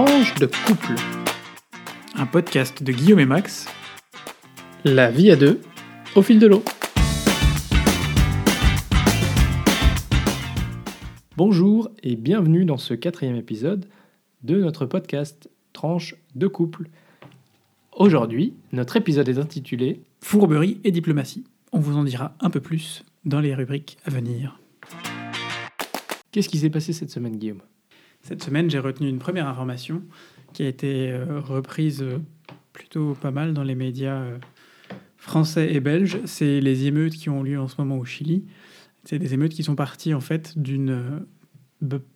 Tranche de couple, un podcast de Guillaume et Max. la vie à deux, au fil de l'eau. Bonjour et bienvenue dans ce quatrième épisode de notre podcast Tranche de couple. Aujourd'hui, notre épisode est intitulé Fourberie et diplomatie. On vous en dira un peu plus dans les rubriques à venir. Qu'est-ce qui s'est passé cette semaine, Guillaume? Cette semaine, j'ai retenu une première information qui a été euh, reprise euh, plutôt pas mal dans les médias euh, français et belges. C'est les émeutes qui ont lieu en ce moment au Chili. C'est des émeutes qui sont parties en fait d'une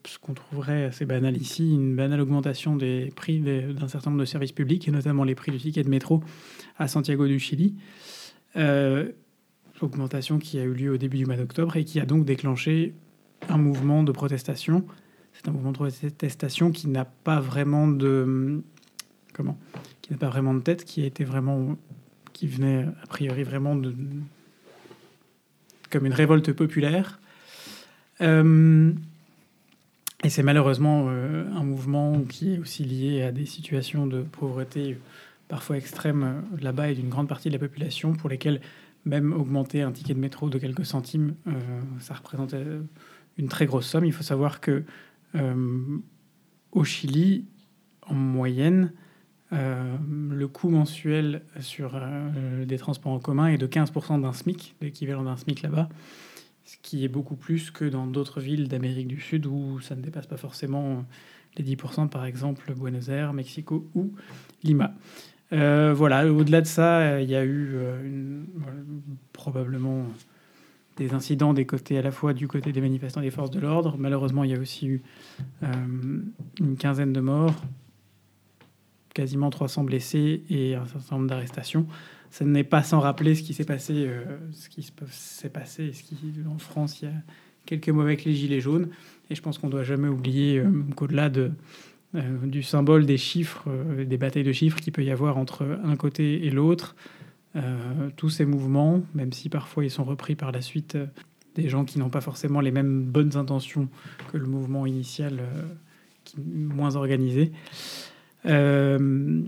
ce qu'on trouverait assez banal ici, une banale augmentation des prix d'un certain nombre de services publics, et notamment les prix du ticket de métro à Santiago du Chili. Euh, augmentation qui a eu lieu au début du mois d'octobre et qui a donc déclenché un mouvement de protestation. C'est un mouvement de protestation qui n'a pas vraiment de comment qui n'a pas vraiment de tête, qui a été vraiment qui venait a priori vraiment de comme une révolte populaire. Euh, et c'est malheureusement euh, un mouvement qui est aussi lié à des situations de pauvreté parfois extrêmes euh, là-bas et d'une grande partie de la population pour lesquelles même augmenter un ticket de métro de quelques centimes, ça représente euh, une très grosse somme. Il faut savoir que au Chili, en moyenne, euh, le coût mensuel sur euh, des transports en commun est de 15% d'un SMIC, l'équivalent d'un SMIC là-bas, ce qui est beaucoup plus que dans d'autres villes d'Amérique du Sud où ça ne dépasse pas forcément les 10%, par exemple Buenos Aires, Mexico ou Lima. Euh, voilà, au-delà de ça, euh, il y a eu euh, probablement des incidents des côtés à la fois du côté des manifestants et des forces de l'ordre. Malheureusement, il y a aussi eu euh, une quinzaine de morts, quasiment 300 blessés et un certain nombre d'arrestations. Ça n'est pas sans rappeler ce qui s'est passé, euh, ce qui se- s'est passé, ce qui en France il y a quelques mois avec les gilets jaunes. Et je pense qu'on ne doit jamais oublier euh, qu'au-delà de du symbole des chiffres, des batailles de chiffres qu'il peut y avoir entre un côté et l'autre, tous ces mouvements, même si parfois ils sont repris par la suite euh, des gens qui n'ont pas forcément les mêmes bonnes intentions que le mouvement initial, euh, moins organisé, euh,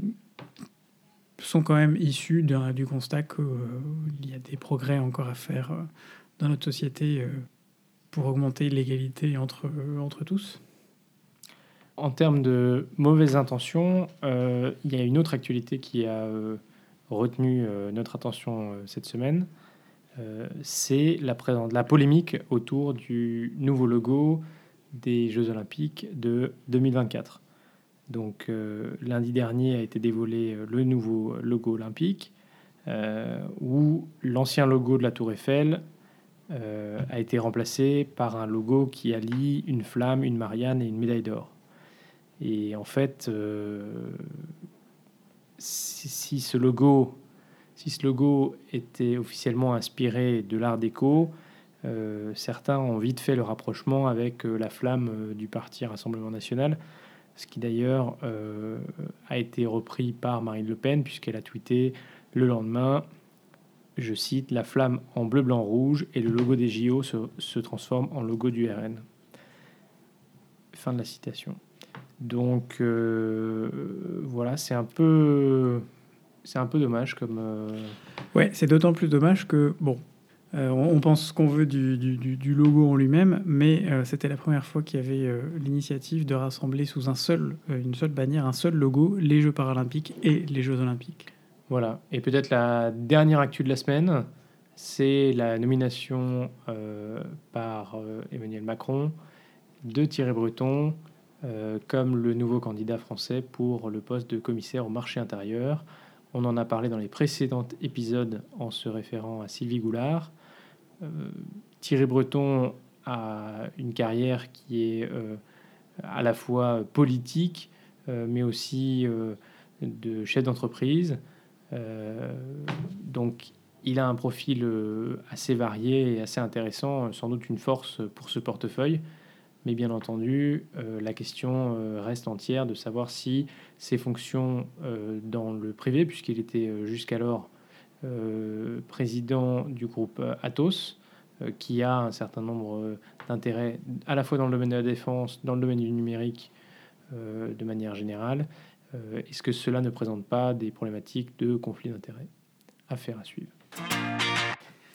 sont quand même issus du constat qu'il y a des progrès encore à faire euh, dans notre société euh, pour augmenter l'égalité entre, entre tous. En termes de mauvaises intentions, euh, il y a une autre actualité qui a euh, retenu euh, notre attention euh, cette semaine. Euh, c'est la, polémique autour du nouveau logo des Jeux Olympiques de 2024. Donc lundi dernier a été dévoilé le nouveau logo olympique, où l'ancien logo de la Tour Eiffel a été remplacé par un logo qui allie une flamme, une Marianne et une médaille d'or. Et en fait, si, ce logo, si ce logo était officiellement inspiré de l'Art déco, euh, certains ont vite fait le rapprochement avec euh, la flamme euh, du parti Rassemblement National, ce qui d'ailleurs a été repris par Marine Le Pen puisqu'elle a tweeté le lendemain, je cite, la flamme en bleu, blanc, rouge et le logo des JO se, se transforme en logo du RN. Fin de la citation. Donc euh, voilà, c'est un peu, c'est un peu dommage comme. euh, Ouais, c'est d'autant plus dommage que, bon, euh, on, pense ce qu'on veut du, du- du- logo en lui-même, mais c'était la première fois qu'il y avait l'initiative de rassembler sous un seul, une seule bannière, un seul logo, les Jeux paralympiques et les Jeux olympiques. Voilà. Et peut-être la dernière actu de la semaine, c'est la nomination par Emmanuel Macron de Thierry Breton euh, comme le nouveau candidat français pour le poste de commissaire au marché intérieur. On en a parlé dans les précédents épisodes en se référant à Sylvie Goulard. Euh, Thierry Breton a une carrière qui est euh, à la fois politique, mais aussi de chef d'entreprise. Donc, il a un profil assez varié et assez intéressant, sans doute une force pour ce portefeuille. Mais bien entendu, euh, la question euh, reste entière de savoir si ses fonctions euh, dans le privé, puisqu'il était jusqu'alors président du groupe Atos, qui a un certain nombre d'intérêts à la fois dans le domaine de la défense, dans le domaine du numérique, de manière générale. Est-ce que cela ne présente pas des problématiques de conflit d'intérêts? Affaire à suivre.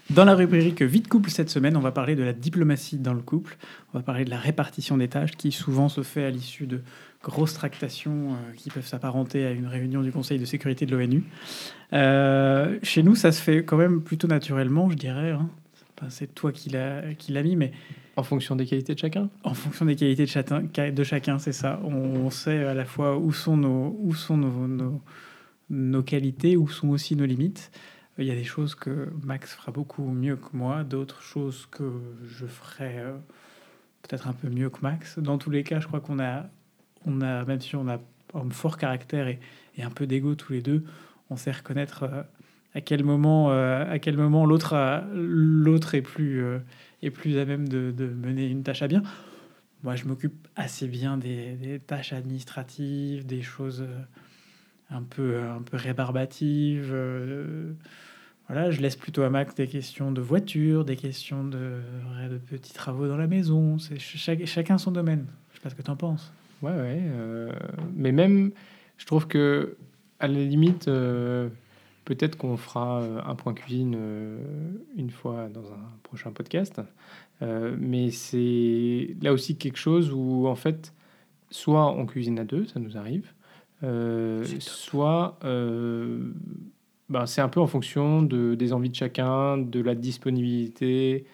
Dans la rubrique Vite couple cette semaine, on va parler de la diplomatie dans le couple. On va parler de la répartition des tâches qui souvent se fait à l'issue de grosses tractations euh, qui peuvent s'apparenter à une réunion du Conseil de sécurité de l'ONU. Euh, chez nous, ça se fait quand même plutôt naturellement, je dirais. Hein. c'est toi qui l'as mis, mais en fonction des qualités de chacun En fonction des qualités de chacun, de chacun c'est ça. On, sait à la fois où sont, nos, où sont nos, nos, nos qualités, où sont aussi nos limites. Il y a des choses que Max fera beaucoup mieux que moi, d'autres choses que je ferai euh, peut-être un peu mieux que Max. Dans tous les cas, je crois qu'on a, on a, même si on a un fort caractère et, un peu d'ego tous les deux, on sait reconnaître euh, à quel moment, euh, à quel moment l'autre, l'autre est plus, est plus à même de, mener une tâche à bien. Moi, je m'occupe assez bien des, des, tâches administratives, des choses un peu, un peu rébarbatives voilà, je laisse plutôt à Max des questions de voiture, des questions de, de petits travaux dans la maison. C'est chacun son domaine. Je sais pas ce que tu en penses. Ouais, ouais. Euh, mais même, je trouve que à la limite, euh, peut-être qu'on fera euh, un point cuisine une fois dans un prochain podcast. mais c'est là aussi quelque chose où, en fait, soit on cuisine à deux, ça nous arrive, soit ben, c'est un peu en fonction de, des envies de chacun, de la disponibilité,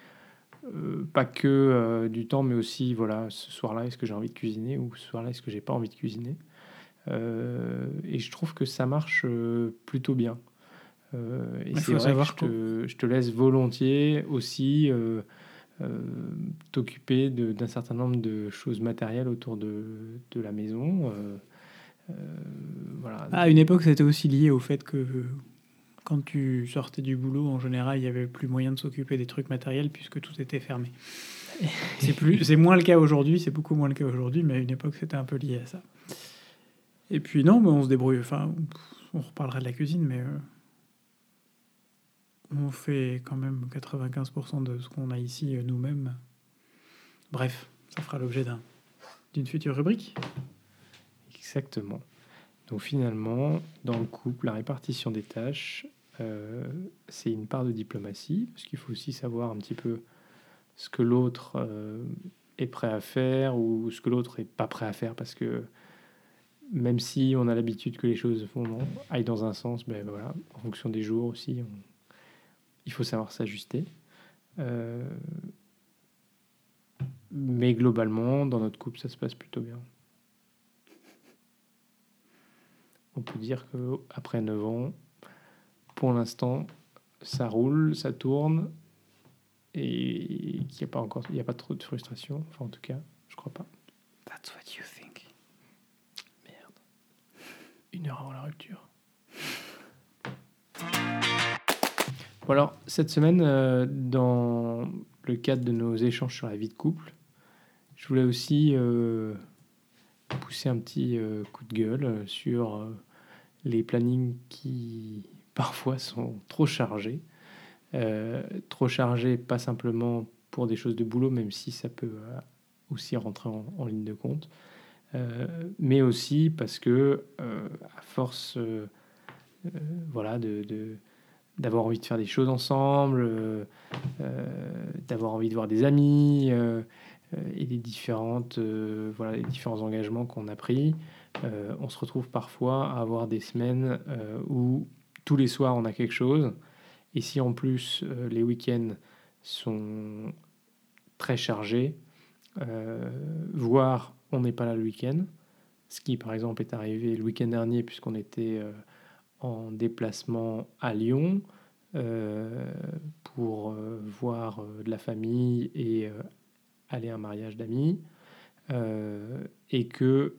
euh, pas que euh, du temps, mais aussi, voilà, ce soir-là, est-ce que j'ai envie de cuisiner ou ce soir-là, est-ce que j'ai pas envie de cuisiner euh, Et je trouve que ça marche plutôt bien. et c'est vrai que je te, je te, laisse volontiers aussi t'occuper d'un certain nombre de choses matérielles autour de, de la maison. voilà. À une époque, c'était aussi lié au fait que quand tu sortais du boulot, en général, il n'y avait plus moyen de s'occuper des trucs matériels puisque tout était fermé. c'est plus, c'est moins le cas aujourd'hui, c'est beaucoup moins le cas aujourd'hui, mais à une époque, c'était un peu lié à ça. Et puis non, mais on se débrouille. Enfin, on reparlera de la cuisine, mais euh, on fait quand même 95% de ce qu'on a ici euh, nous-mêmes. Bref, ça fera l'objet d'un, d'une future rubrique. Exactement. Donc finalement, dans le couple, la répartition des tâches, euh, c'est une part de diplomatie, parce qu'il faut aussi savoir un petit peu ce que l'autre euh, est prêt à faire ou ce que l'autre est pas prêt à faire, parce que même si on a l'habitude que les choses vont, aillent dans un sens, ben voilà, en fonction des jours aussi, il faut savoir s'ajuster. Euh, mais globalement, dans notre couple, ça se passe plutôt bien. On peut dire que après 9 ans, pour l'instant, ça roule, ça tourne et qu'il n'y a pas encore, il y a pas trop de frustration. Enfin, en tout cas, je crois pas. That's what you think. Merde. Une heure avant la rupture. Bon alors, cette semaine, euh, dans le cadre de nos échanges sur la vie de couple, je voulais aussi euh, pousser un petit euh, coup de gueule sur les plannings qui parfois sont trop chargés. Euh, trop chargés, pas simplement pour des choses de boulot, même si ça peut euh, aussi rentrer en, ligne de compte, euh, mais aussi parce que, à force voilà, de, d'avoir envie de faire des choses ensemble, d'avoir envie de voir des amis et les, différentes, voilà, les différents engagements qu'on a pris, on se retrouve parfois à avoir des semaines où tous les soirs, on a quelque chose. Et si en plus euh, les week-ends sont très chargés, euh, voire on n'est pas là le week-end, ce qui par exemple est arrivé le week-end dernier puisqu'on était euh, en déplacement à Lyon pour voir de la famille et aller à un mariage d'amis, et que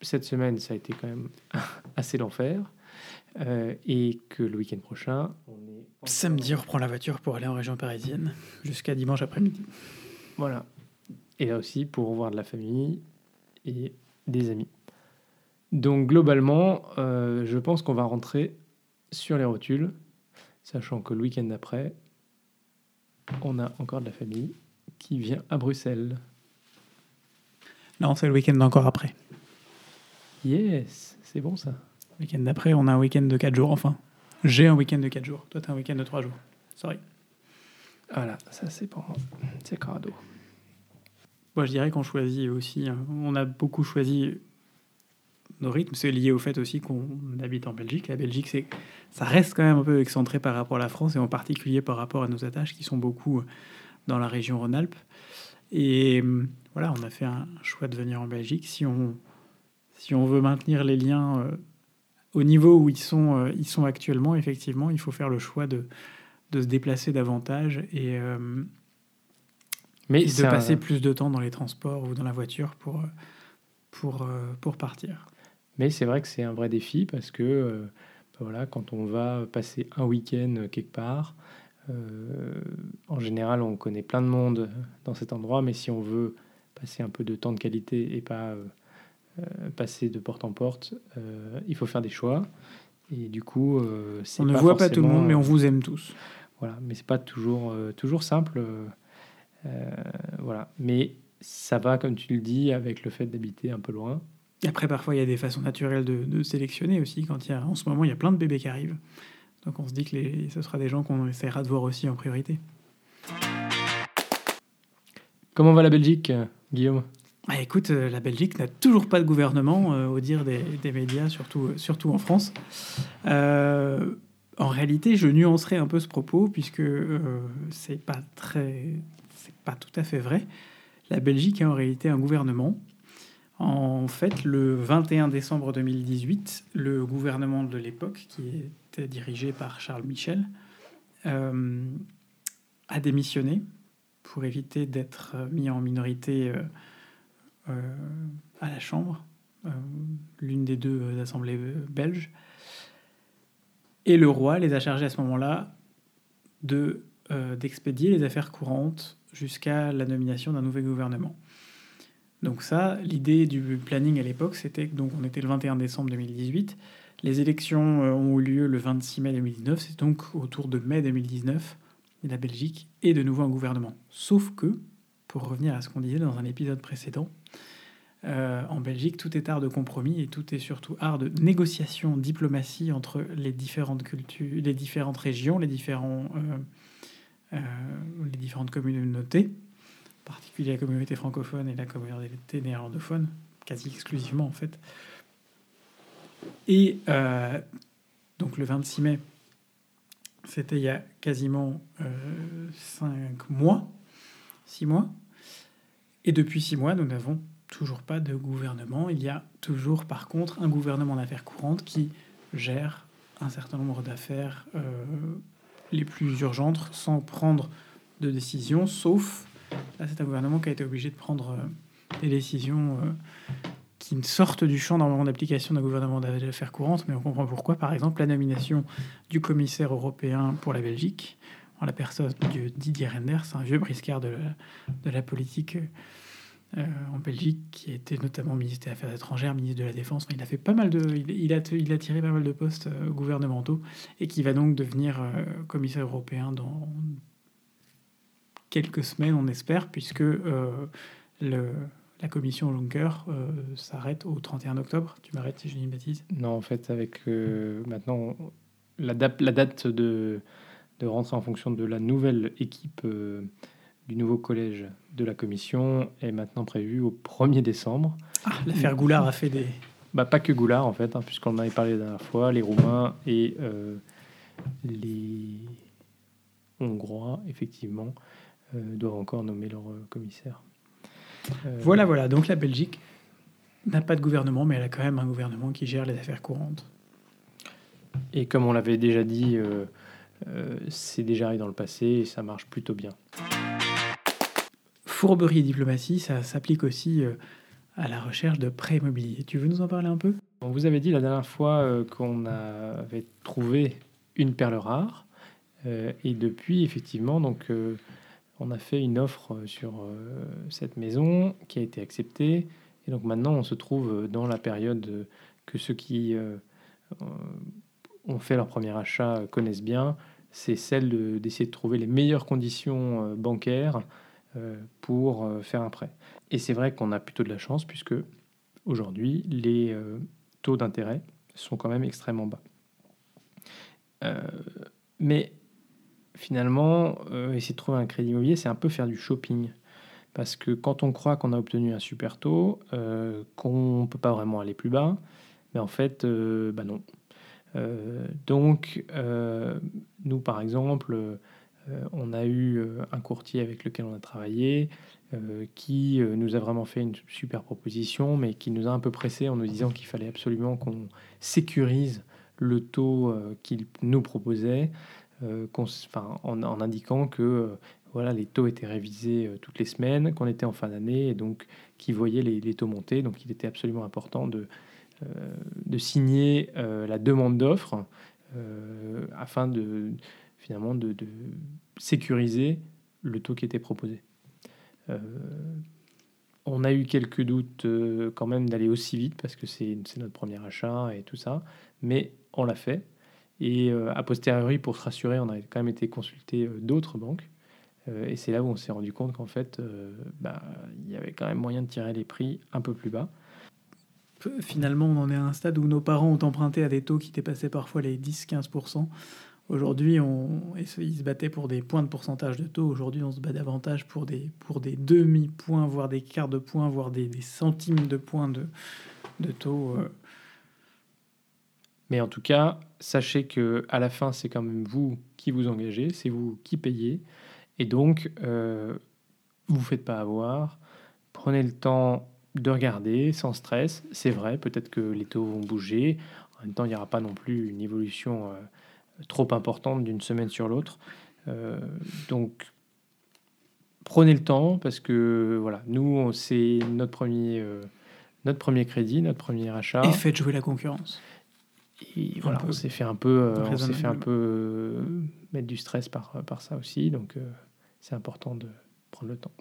cette semaine ça a été quand même assez l'enfer. Euh, et que le week-end prochain, on est... Samedi, on reprend la voiture pour aller en région parisienne, jusqu'à dimanche après-midi. Voilà. Et là aussi, pour voir de la famille et des amis. Donc globalement, euh, je pense qu'on va rentrer sur les rotules, sachant que le week-end d'après, on a encore de la famille qui vient à Bruxelles. Non, c'est le week-end encore après. Yes, c'est bon ça. Le week-end d'après, on a un week-end de 4 jours, enfin. J'ai un week-end de 4 jours. Toi, t'as un week-end de 3 jours. Sorry. Voilà, ça c'est pour moi. C'est cadeau. Moi, je dirais qu'on choisit aussi. hein, On a beaucoup choisi nos rythmes. C'est lié au fait aussi qu'on habite en Belgique. La Belgique, c'est, ça reste quand même un peu excentré par rapport à la France et en particulier par rapport à nos attaches qui sont beaucoup dans la région Rhône-Alpes. Et euh, voilà, on a fait un choix de venir en Belgique. Si on, si on veut maintenir les liens euh, au niveau où ils sont, euh, ils sont actuellement, effectivement, il faut faire le choix de, de se déplacer davantage et, euh, Mais et de un- passer plus de temps dans les transports ou dans la voiture pour, euh, pour, pour partir. Mais c'est vrai que c'est un vrai défi parce que euh, ben voilà, quand on va passer un week-end quelque part, euh, en général on connaît plein de monde dans cet endroit, mais si on veut passer un peu de temps de qualité et pas passer de porte en porte, euh, il faut faire des choix. Et du coup, euh, c'est On ne voit pas tout le monde, mais on vous aime tous. Voilà, mais c'est pas toujours, euh, toujours simple. euh, euh, voilà, mais ça va, comme tu le dis, avec le fait d'habiter un peu loin. Et Après, parfois, il y a des façons naturelles de, de sélectionner aussi. Quand il y a, en ce moment, il y a plein de bébés qui arrivent. Donc on se dit que les, ce sera des gens qu'on essaiera de voir aussi en priorité. Comment va la Belgique, euh, Guillaume? Ah, écoute, euh, la Belgique n'a toujours pas de gouvernement, euh, au dire des, médias, surtout, euh, surtout en France. En réalité, je nuancerai un peu ce propos, puisque euh, c'est pas pas tout à fait vrai. La Belgique a en réalité un gouvernement. En fait, le 21 décembre 2018, le gouvernement de l'époque, qui était dirigé par Charles Michel, a démissionné pour éviter d'être mis en minorité à la Chambre, euh, l'une des deux euh, assemblées euh, belges. Et le roi les a chargés à ce moment-là de, euh, d'expédier les affaires courantes jusqu'à la nomination d'un nouvel gouvernement. Donc ça, l'idée du planning à l'époque, c'était que donc on était le 21 décembre 2018. Les élections euh, ont eu lieu le 26 mai 2019. C'est donc autour de mai 2019 la Belgique ait de nouveau un gouvernement. Sauf que, pour revenir à ce qu'on disait dans un épisode précédent, euh, en Belgique, tout est art de compromis et tout est surtout art de négociation, diplomatie entre les différentes cultures, les différentes régions, les, différents, euh, euh, les différentes communautés, en particulier la communauté francophone et la communauté néerlandophone, quasi exclusivement en fait. Et donc le 26 mai, c'était il y a quasiment euh, cinq mois, six mois. Et depuis six mois, nous n'avons toujours pas de gouvernement. Il y a toujours, par contre, un gouvernement d'affaires courantes qui gère un certain nombre d'affaires euh, les plus urgentes sans prendre de décision, sauf là, c'est un gouvernement qui a été obligé de prendre euh, des décisions euh, qui sortent du champ normalement d'application d'un gouvernement d'affaires courantes, mais on comprend pourquoi. Par exemple, la nomination du commissaire européen pour la Belgique, en la personne de Didier Renders, un vieux briscard de la, de la politique euh, en Belgique, qui était notamment ministre des Affaires étrangères, ministre de la Défense. Il a fait pas mal de, il, a, il a tiré pas mal de postes euh, gouvernementaux et qui va donc devenir euh, commissaire européen dans quelques semaines, on espère, puisque le, la commission Juncker s'arrête au 31 octobre. Tu m'arrêtes si je dis une bêtise? Non, en fait, avec maintenant la, date- la date de, de rentrée en fonction de la nouvelle équipe du nouveau collège de la commission est maintenant prévue au 1er décembre. Ah, l'affaire Goulard a fait des, Bah, pas que Goulard, en fait, hein, puisqu'on en avait parlé la dernière fois, les Roumains et euh, les Hongrois, effectivement, euh, doivent encore nommer leur euh, commissaire. Euh, Voilà, voilà. Donc la Belgique n'a pas de gouvernement, mais elle a quand même un gouvernement qui gère les affaires courantes. Et comme on l'avait déjà dit, c'est déjà arrivé dans le passé et ça marche plutôt bien. Fourberie et diplomatie, ça s'applique aussi euh, à la recherche de prêts immobiliers. Tu veux nous en parler un peu? On vous avait dit la dernière fois euh, qu'on avait trouvé une perle rare. euh, et depuis, effectivement, donc, on a fait une offre sur cette maison qui a été acceptée. Et donc maintenant, on se trouve dans la période que ceux qui ont fait leur premier achat connaissent bien. C'est celle de- d'essayer de trouver les meilleures conditions bancaires pour euh, faire un prêt. Et c'est vrai qu'on a plutôt de la chance puisque aujourd'hui, les taux d'intérêt sont quand même extrêmement bas. mais finalement, essayer de trouver un crédit immobilier, c'est un peu faire du shopping. Parce que quand on croit qu'on a obtenu un super taux, qu'on ne peut pas vraiment aller plus bas, mais en fait, bah non. donc, nous, par exemple, euh, on a eu euh, un courtier avec lequel on a travaillé euh, qui nous a vraiment fait une super proposition, mais qui nous a un peu pressé en nous disant qu'il fallait absolument qu'on sécurise le taux qu'il nous proposait, en, indiquant que voilà, les taux étaient révisés toutes les semaines, qu'on était en fin d'année, et donc qu'il voyait les, taux monter. Donc il était absolument important de, de signer la demande d'offre afin de finalement de, sécuriser le taux qui était proposé. Euh, on a eu quelques doutes euh, quand même d'aller aussi vite parce que c'est notre premier achat et tout ça, mais on l'a fait. Et euh, a posteriori, pour se rassurer, on a quand même été consulter d'autres banques. et c'est là où on s'est rendu compte qu'en fait, bah, il y avait quand même moyen de tirer les prix un peu plus bas. Finalement, on en est à un stade où nos parents ont emprunté à des taux qui dépassaient parfois les 10-15%. Aujourd'hui, on, ils se battaient pour des points de pourcentage de taux. Aujourd'hui, on se bat davantage pour des, pour des demi-points, voire des quarts de points, voire des, centimes de points de, de taux. Euh. Mais en tout cas, sachez que à la fin, c'est quand même vous qui vous engagez, c'est vous qui payez. Et donc, euh, vous ne faites pas avoir. Prenez le temps de regarder sans stress. C'est vrai, peut-être que les taux vont bouger. En même temps, il n'y aura pas non plus une évolution. Euh, trop importante d'une semaine sur l'autre. Euh, donc, prenez le temps parce que voilà, nous, c'est notre premier, euh, notre premier crédit, notre premier achat. Et faites jouer la concurrence. Et voilà, on s'est fait un peu, euh, on s'est fait un peu mettre du stress par, par ça aussi. Donc, c'est important de prendre le temps.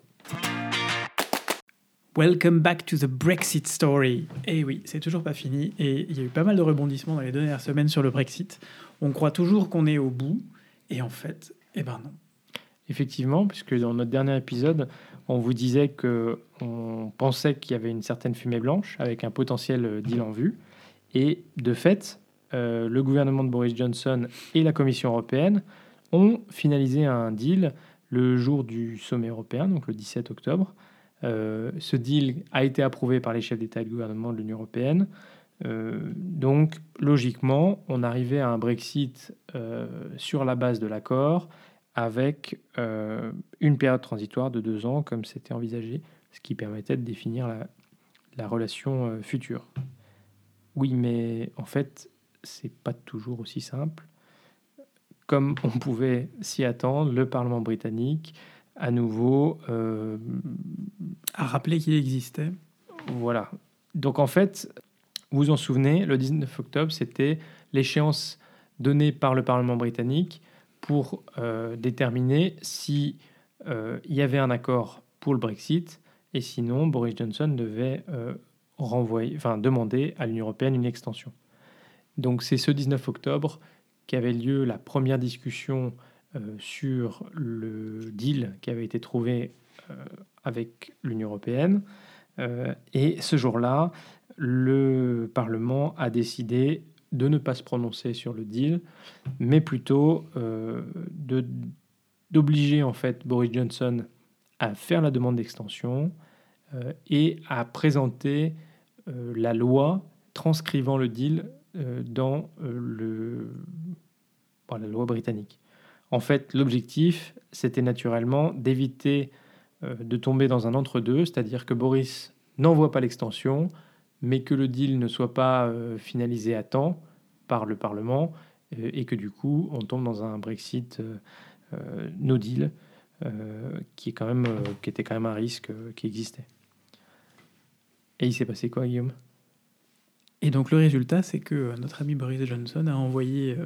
Welcome back to the Brexit story. Et eh oui, c'est toujours pas fini. Et il y a eu pas mal de rebondissements dans les dernières semaines sur le Brexit. On croit toujours qu'on est au bout, et en fait, eh ben non. Effectivement, puisque dans notre dernier épisode, on vous disait que on pensait qu'il y avait une certaine fumée blanche avec un potentiel deal en vue, et de fait, euh, le gouvernement de Boris Johnson et la Commission européenne ont finalisé un deal le jour du sommet européen, donc le 17 octobre. Euh, ce deal a été approuvé par les chefs d'État et de gouvernement de l'Union européenne. Euh, donc, logiquement, on arrivait à un Brexit euh, sur la base de l'accord avec une période transitoire de deux ans, comme c'était envisagé, ce qui permettait de définir la, la relation future. Oui, mais en fait, c'est pas toujours aussi simple. Comme on pouvait s'y attendre, le Parlement britannique, à nouveau, a rappelé qu'il existait. Voilà. Donc en fait, vous vous en souvenez, le 19 octobre, c'était l'échéance donnée par le Parlement britannique pour euh, déterminer si euh, il y avait un accord pour le Brexit et sinon Boris Johnson devait euh, renvoyer, enfin, demander à l'Union européenne une extension. Donc c'est ce 19 octobre qu'avait lieu la première discussion sur le deal qui avait été trouvé avec l'Union européenne. et ce jour-là, le Parlement a décidé de ne pas se prononcer sur le deal, mais plutôt euh, d'obliger en fait Boris Johnson à faire la demande d'extension euh, et à présenter euh, la loi transcrivant le deal dans le, la loi britannique. En fait, l'objectif, c'était naturellement d'éviter de tomber dans un entre-deux, c'est-à-dire que Boris n'envoie pas l'extension, mais que le deal ne soit pas euh, finalisé à temps par le Parlement euh, et que du coup on tombe dans un Brexit euh, no deal qui était quand même un risque qui existait. Et il s'est passé quoi, Guillaume? Et donc le résultat, c'est que notre ami Boris Johnson a envoyé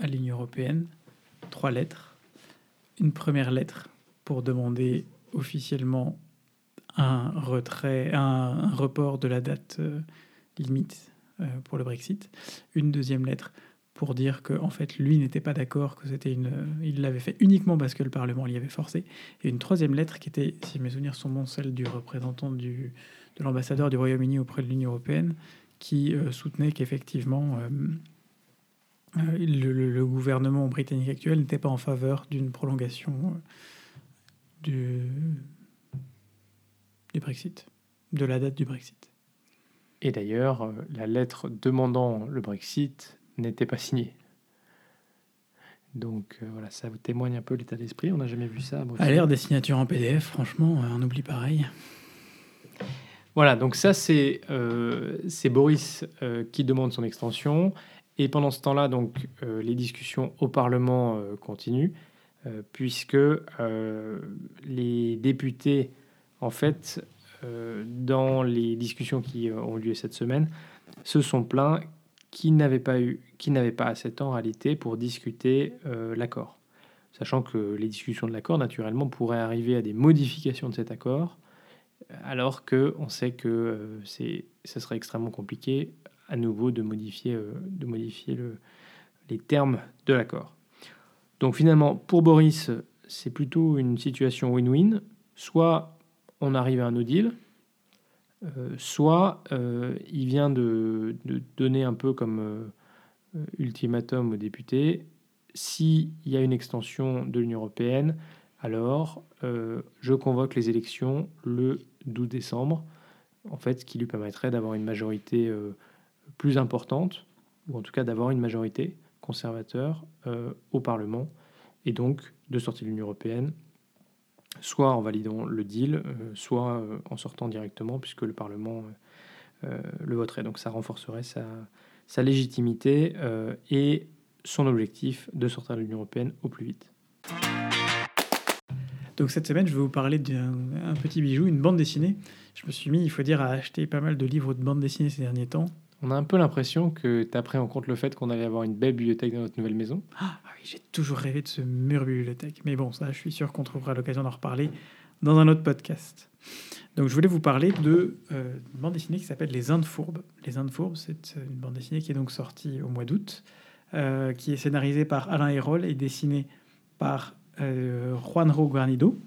à l'Union européenne trois lettres. Une première lettre pour demander officiellement un retrait, un, report de la date euh, limite euh, pour le Brexit, une deuxième lettre pour dire que en fait lui n'était pas d'accord, que c'était une, il l'avait fait uniquement parce que le Parlement l'y avait forcé. Et une troisième lettre qui était, si mes souvenirs sont bons, celle du représentant du, de l'ambassadeur du Royaume-Uni auprès de l'Union européenne, qui euh, soutenait qu'effectivement euh, euh, le, gouvernement britannique actuel n'était pas en faveur d'une prolongation du, du Brexit, de la date du Brexit. Et d'ailleurs, la lettre demandant le Brexit n'était pas signé. Donc euh, voilà, ça vous témoigne un peu l'état d'esprit. On n'a jamais vu ça. À, l'ère des signatures en PDF, franchement, on oublie pareil. Voilà, donc ça c'est euh, Boris euh, qui demande son extension. Et pendant ce temps-là, donc les discussions au Parlement continuent, puisque les députés, en fait, dans les discussions qui ont lieu cette semaine, se sont plaints qui n'avait pas eu, qui n'avait pas assez de temps en réalité pour discuter euh, l'accord. Sachant que les discussions de l'accord, naturellement, pourraient arriver à des modifications de cet accord, alors que on sait que euh, c'est, ce serait extrêmement compliqué à nouveau de modifier, euh, de modifier le, les termes de l'accord. Donc finalement, pour Boris, c'est plutôt une situation win-win. Soit on arrive à un no deal, euh, soit euh, il vient de, donner un peu comme ultimatum aux députés, s'il y a une extension de l'Union européenne, alors je convoque les élections le 12 décembre, en fait, ce qui lui permettrait d'avoir une majorité plus importante, ou en tout cas d'avoir une majorité conservateur au Parlement, et donc de sortir de l'Union européenne soit en validant le deal, euh, soit euh, en sortant directement, puisque le Parlement euh, le voterait. Donc ça renforcerait sa légitimité et son objectif de sortir de l'Union européenne au plus vite. Donc cette semaine, je vais vous parler d'un petit bijou, une bande dessinée. Je me suis mis, il faut dire, à acheter pas mal de livres de bande dessinée ces derniers temps. On a un peu l'impression que tu as pris en compte le fait qu'on allait avoir une belle bibliothèque dans notre nouvelle maison. Ah oui, j'ai toujours rêvé de ce mur bibliothèque. Mais bon, ça, je suis sûr qu'on trouvera l'occasion d'en reparler dans un autre podcast. Donc, je voulais vous parler de euh, bande dessinée qui s'appelle Les Indes Fourbes. Les Indes Fourbes, c'est une bande dessinée qui est donc sortie au mois d'août, euh, qui est scénarisée par Alain Hérol et dessinée par euh, Juanro Guarnido.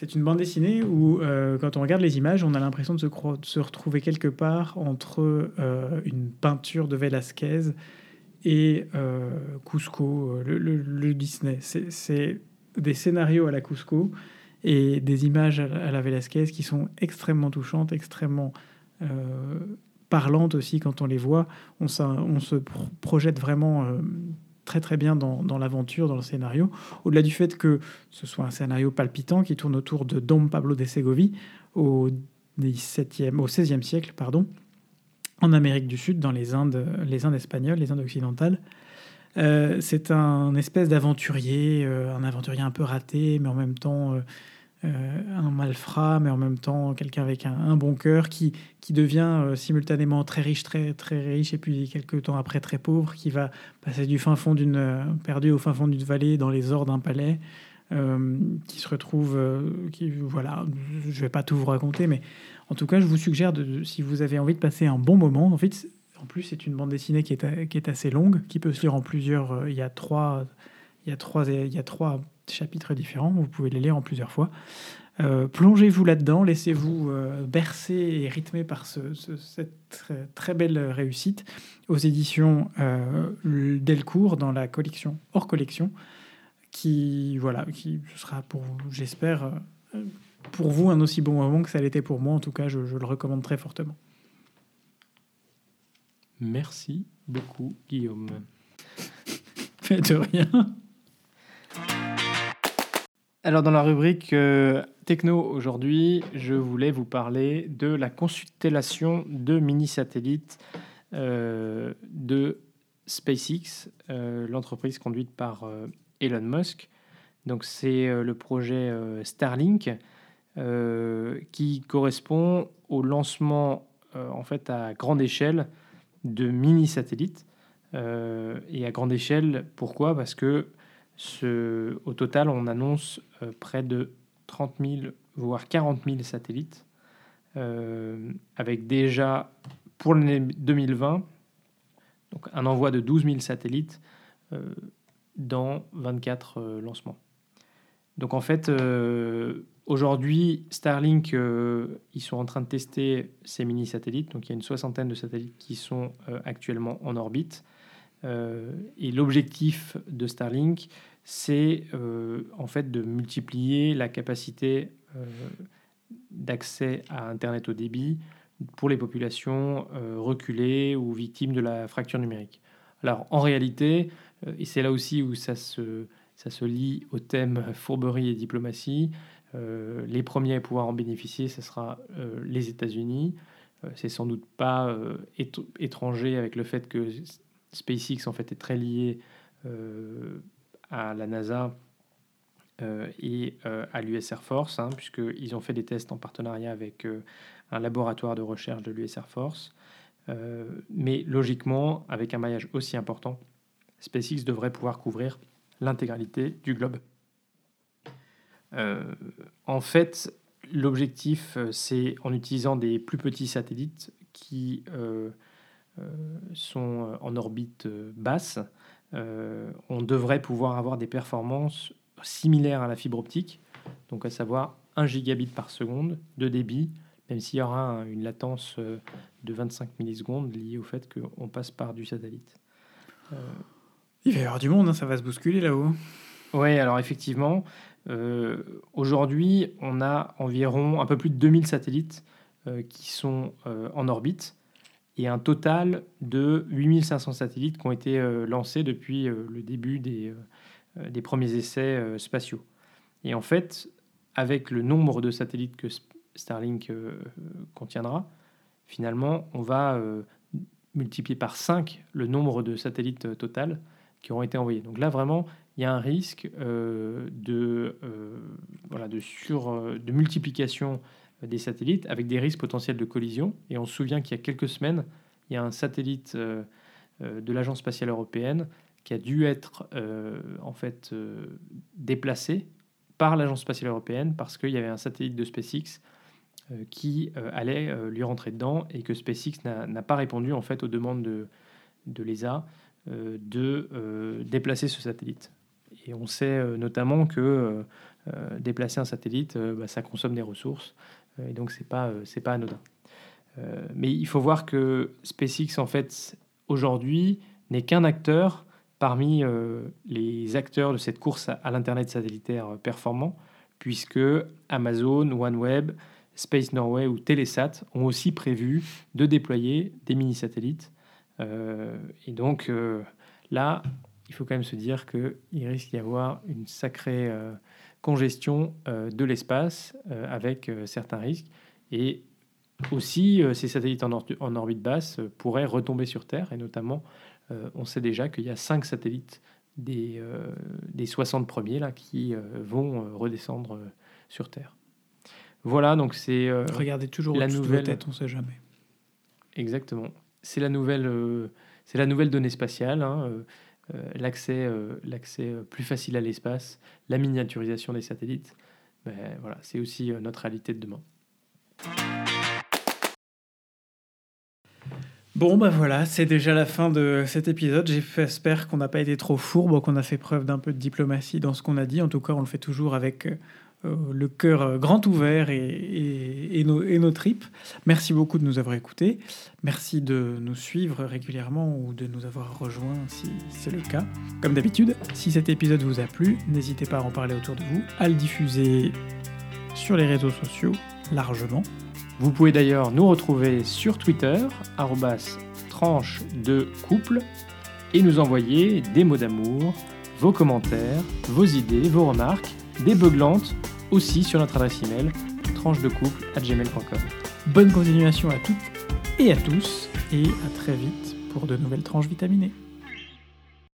C'est une bande dessinée où, euh, quand on regarde les images, on a l'impression de, se, retrouver quelque part entre euh, une peinture de Velázquez et euh, Cusco, le, Disney. C'est des scénarios à la Cusco et des images à la Velázquez qui sont extrêmement touchantes, extrêmement parlantes aussi quand on les voit. On, on se projette vraiment très très bien dans, l'aventure, dans le scénario. Au-delà du fait que ce soit un scénario palpitant qui tourne autour de Dom Pablo de Segovie au, 17e, au 16e siècle, pardon, en Amérique du Sud, dans les Indes, les Indes espagnoles, les Indes occidentales. Euh, c'est un espèce d'aventurier, euh, un aventurier un peu raté, mais en même temps euh, un malfrat, mais en même temps quelqu'un avec un, bon cœur, qui, qui devient euh, simultanément très riche, très, très riche, et puis quelques temps après très pauvre, qui va passer du fin fond d'une euh, perdu au fin fond d'une vallée dans les ors d'un palais, qui se retrouve, qui voilà, je vais pas tout vous raconter, mais en tout cas, je vous suggère de, si vous avez envie de passer un bon moment, en fait, en plus c'est une bande dessinée qui est, qui est assez longue, qui peut se lire en plusieurs. il y a trois, il y a trois, il y a trois chapitres différents, vous pouvez les lire en plusieurs fois. Euh, plongez-vous là-dedans, laissez-vous euh, bercer et rythmer par cette très, belle réussite aux éditions euh, Delcourt dans la collection hors collection, qui voilà, qui sera pour j'espère pour vous un aussi bon moment que ça l'était pour moi. En tout cas, je, je le recommande très fortement. Merci beaucoup, Guillaume. De rien. Alors dans la rubrique euh, techno aujourd'hui, je voulais vous parler de la constellation de mini-satellites euh, de SpaceX, euh, l'entreprise conduite par Elon Musk. Donc c'est le projet Starlink qui correspond au lancement en fait à grande échelle de mini-satellites. et à grande échelle, pourquoi? Parce que au total, on annonce euh, près de 30 000, voire 40 000 satellites, euh, avec déjà, pour l'année 2020, Donc un envoi de 12 000 satellites dans 24 lancements. Donc en fait, aujourd'hui, Starlink, ils sont en train de tester ces mini-satellites. Donc il y a une soixantaine de satellites qui sont actuellement en orbite. Et l'objectif de Starlink, c'est en fait de multiplier la capacité d'accès à Internet au débit pour les populations euh, reculées ou victimes de la fracture numérique. Alors en réalité, euh, et c'est là aussi où ça se, ça se lie au thème fourberie et diplomatie, euh, les premiers à pouvoir en bénéficier, ce sera les États-Unis. c'est sans doute pas étranger avec le fait que SpaceX en fait est très lié à la NASA euh, et euh, à l'US Air Force, hein, puisqu'ils ont fait des tests en partenariat avec euh, un laboratoire de recherche de l'US Air Force. mais logiquement, avec un maillage aussi important, SpaceX devrait pouvoir couvrir l'intégralité du globe. en fait, l'objectif, c'est en utilisant des plus petits satellites qui sont en orbite basse, on devrait pouvoir avoir des performances similaire à la fibre optique, donc à savoir 1 gigabit par seconde de débit, même s'il y aura une latence euh, de 25 millisecondes liée au fait qu'on passe par du satellite. Euh, Il va y avoir du monde, hein, ça va se bousculer là-haut. Oui, alors effectivement, euh, aujourd'hui, on a environ un peu plus de 2000 satellites qui sont en orbite et un total de 8500 satellites qui ont été lancés depuis le début des, euh, des premiers essais euh, spatiaux. Et en fait, avec le nombre de satellites que Starlink euh, contiendra, finalement, on va multiplier par 5 le nombre de satellites total qui auront été envoyés. Donc là, vraiment, il y a un risque de, voilà, de, sur, de multiplication des satellites avec des risques potentiels de collision. Et on se souvient qu'il y a quelques semaines, il y a un satellite de l'Agence spatiale européenne qui a dû être euh, en fait euh, déplacé par l'Agence spatiale européenne parce qu'il y avait un satellite de SpaceX euh, qui allait lui rentrer dedans et que SpaceX n'a pas répondu en fait aux demandes de, de l'ESA de déplacer ce satellite. Et on sait notamment que déplacer un satellite, bah, ça consomme des ressources et donc c'est pas c'est pas anodin. mais il faut voir que SpaceX en fait aujourd'hui n'est qu'un acteur parmi euh, les acteurs de cette course à, l'Internet satellitaire performant, puisque Amazon, OneWeb, Space Norway ou Telesat ont aussi prévu de déployer des mini-satellites. Euh, et donc euh, là, il faut quand même se dire qu'il risque d'y avoir une sacrée congestion de l'espace avec certains risques. Et aussi, ces satellites en, en, orbite basse pourraient retomber sur Terre, et notamment euh, on sait déjà qu'il y a 5 satellites des, 60 euh, premiers là, qui euh, vont redescendre sur Terre. Voilà, donc c'est. Regardez toujours la nouvelle tête, on ne sait jamais. Exactement. C'est la nouvelle, c'est la nouvelle donnée spatiale, hein, l'accès, l'accès plus facile à l'espace, la miniaturisation des satellites. Ben, voilà, c'est aussi notre réalité de demain. Bon, bah voilà, c'est déjà la fin de cet épisode. J'espère qu'on n'a pas été trop fourbe, qu'on a fait preuve d'un peu de diplomatie dans ce qu'on a dit. En tout cas, on le fait toujours avec euh, le cœur euh, grand ouvert et, nos, tripes. Merci beaucoup de nous avoir écoutés. Merci de nous suivre régulièrement ou de nous avoir rejoints si c'est le cas. Comme d'habitude, si cet épisode vous a plu, n'hésitez pas à en parler autour de vous, à le diffuser sur les réseaux sociaux largement vous pouvez d'ailleurs nous retrouver sur Twitter, tranche de couple, et nous envoyer des mots d'amour, vos commentaires, vos idées, vos remarques, des aussi sur notre adresse email tranche-de-couple@gmail.com. Bonne continuation à toutes et à tous, et à très vite pour de nouvelles tranches vitaminées.